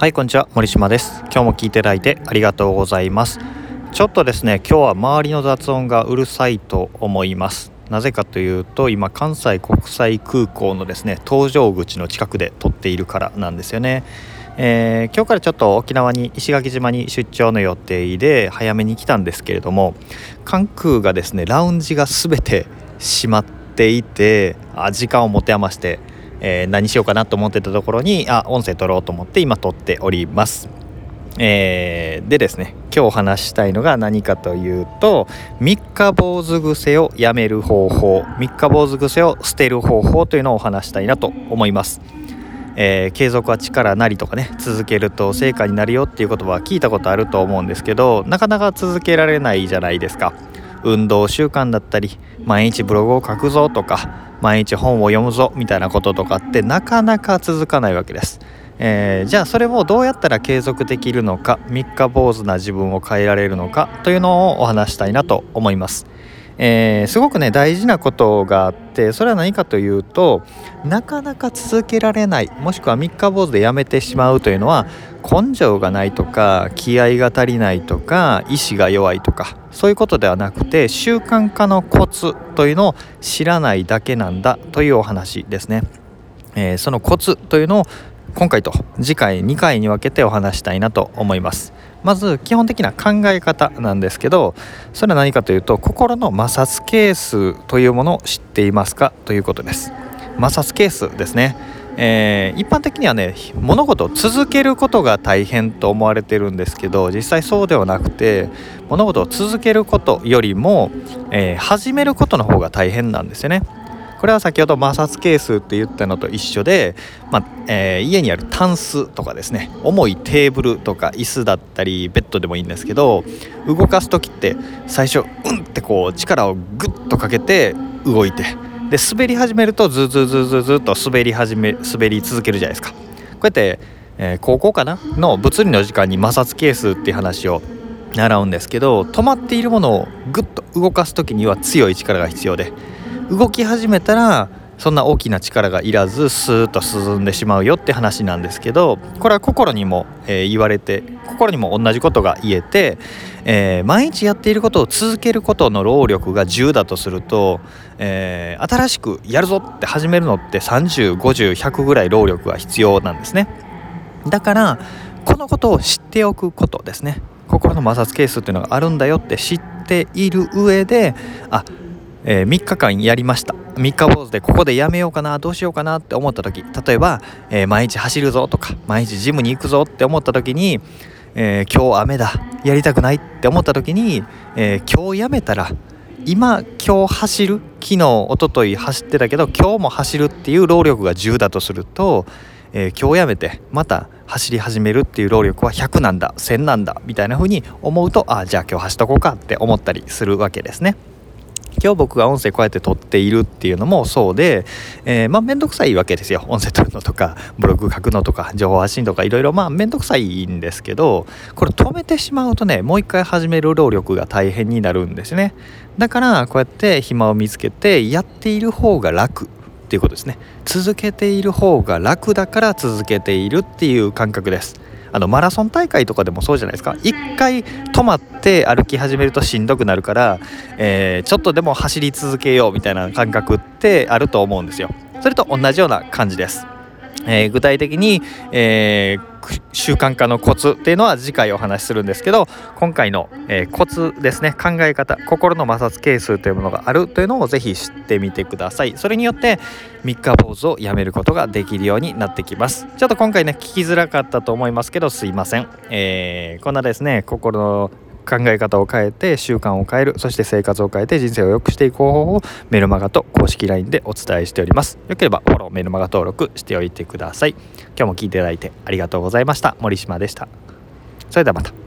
はいこんにちは。森島です。今日も聞いていただいてありがとうございます。ちょっとですね今日は周りの雑音がうるさいと思います。なぜかというと今関西国際空港のですね搭乗口の近くで撮っているからなんですよね。えー、今日からちょっと沖縄に石垣島に出張の予定で早めに来たんですけれども関空がですねラウンジが全て閉まっていてあ時間を持て余してえー、何しようかなと思ってたところにあ音声取ろうと思って今撮っております。えー、でですね今日話したいのが何かというと三日坊主癖をやめる方法三日坊主癖を捨てる方法というのをお話したいなと思います。えー、継続は力なりとかね続けると成果になるよっていう言葉は聞いたことあると思うんですけどなかなか続けられないじゃないですか運動習慣だったり毎日ブログを書くぞとか毎日本を読むぞみたいなこととかってなかなか続かないわけです。えー、じゃあそれをどうやったら継続できるのか三日坊主な自分を変えられるのかというのをお話したいなと思います。えー、すごくね大事なことがあってそれは何かというとなかなか続けられないもしくは三日坊主でやめてしまうというのは根性がないとか気合が足りないとか意志が弱いとかそういうことではなくて習慣化のコツというのを知らないだけなんだというお話ですね。えー、そのコツというのを今回と次回2回に分けてお話したいなと思います。まず基本的な考え方なんですけどそれは何かというと心の摩擦係数というものを知っていますかということです。摩擦係数ですね。えー、一般的にはね物事を続けることが大変と思われてるんですけど実際そうではなくて物事を続けることよりも、えー、始めることの方が大変なんですよね。これは先ほど摩擦係数って言ったのと一緒で、まあ、えー、家にあるタンスとかですね。重いテーブルとか椅子だったりベッドでもいいんですけど動かす時って最初うんってこう力をグッとかけて動いてで滑り始めるとズズズズズと滑り始め滑り続けるじゃないですか。こうやって、えー、高校かな？の物理の時間に摩擦係数っていう話を習うんですけど止まっているものをグッと動かす時には強い力が必要で動き始めたらそんな大きな力がいらずスーッと進んでしまうよって話なんですけどこれは心にも、えー、言われて心にも同じことが言えて、えー、毎日やっていることを続けることの労力が10だとすると、えー、新しくやるぞって始めるのって305100ぐらい労力が必要なんですね。だからこのことを知っておくことですね。心の摩擦係数っていうのがあるんだよって知っている上であえー、3日間やりました。3日坊主でここでやめようかなどうしようかなって思った時例えば、えー、毎日走るぞとか毎日ジムに行くぞって思った時に、えー、今日雨だやりたくないって思った時に、え今日やめたら今今日走る昨日一昨日走ってたけど今日も走るっていう労力が10だとすると、え今日やめてまた走り始めるっていう労力は100なんだ1000なんだみたいな風に思うとああじゃあ今日走っとこうかって思ったりするわけですね。今日僕が音声こうやって撮っているっていうのもそうで、えー、まあ面倒くさいわけですよ。音声撮るのとかブログ書くのとか情報発信とかいろいろ。まあ面倒くさいんですけどこれ止めてしまうとねもう一回始める労力が大変になるんですね。だからこうやって暇を見つけてやっている方が楽。っていうことですね。続けている方が楽だから続けているっていう感覚です。あのマラソン大会とかでもそうじゃないですか。一回止まって歩き始めるとしんどくなるから、えー、ちょっとでも走り続けようみたいな感覚ってあると思うんですよ。それと同じような感じです。えー、具体的に、えー、習慣化のコツっていうのは次回お話しするんですけど今回の、えー、コツですね考え方心の摩擦係数というものがあるというのをぜひ知ってみてください。それによって三日坊主をやめることができるようになってきます。ちょっと今回ね聞きづらかったと思いますけどすいません、えー、こんなですね心の考え方を変えて習慣を変えるそして生活を変えて人生を良くしていく方法をメルマガと公式 LINE でお伝えしております。よければフォローメルマガ登録しておいてください。今日も聴いていただいてありがとうございました。森島でした。それではまた。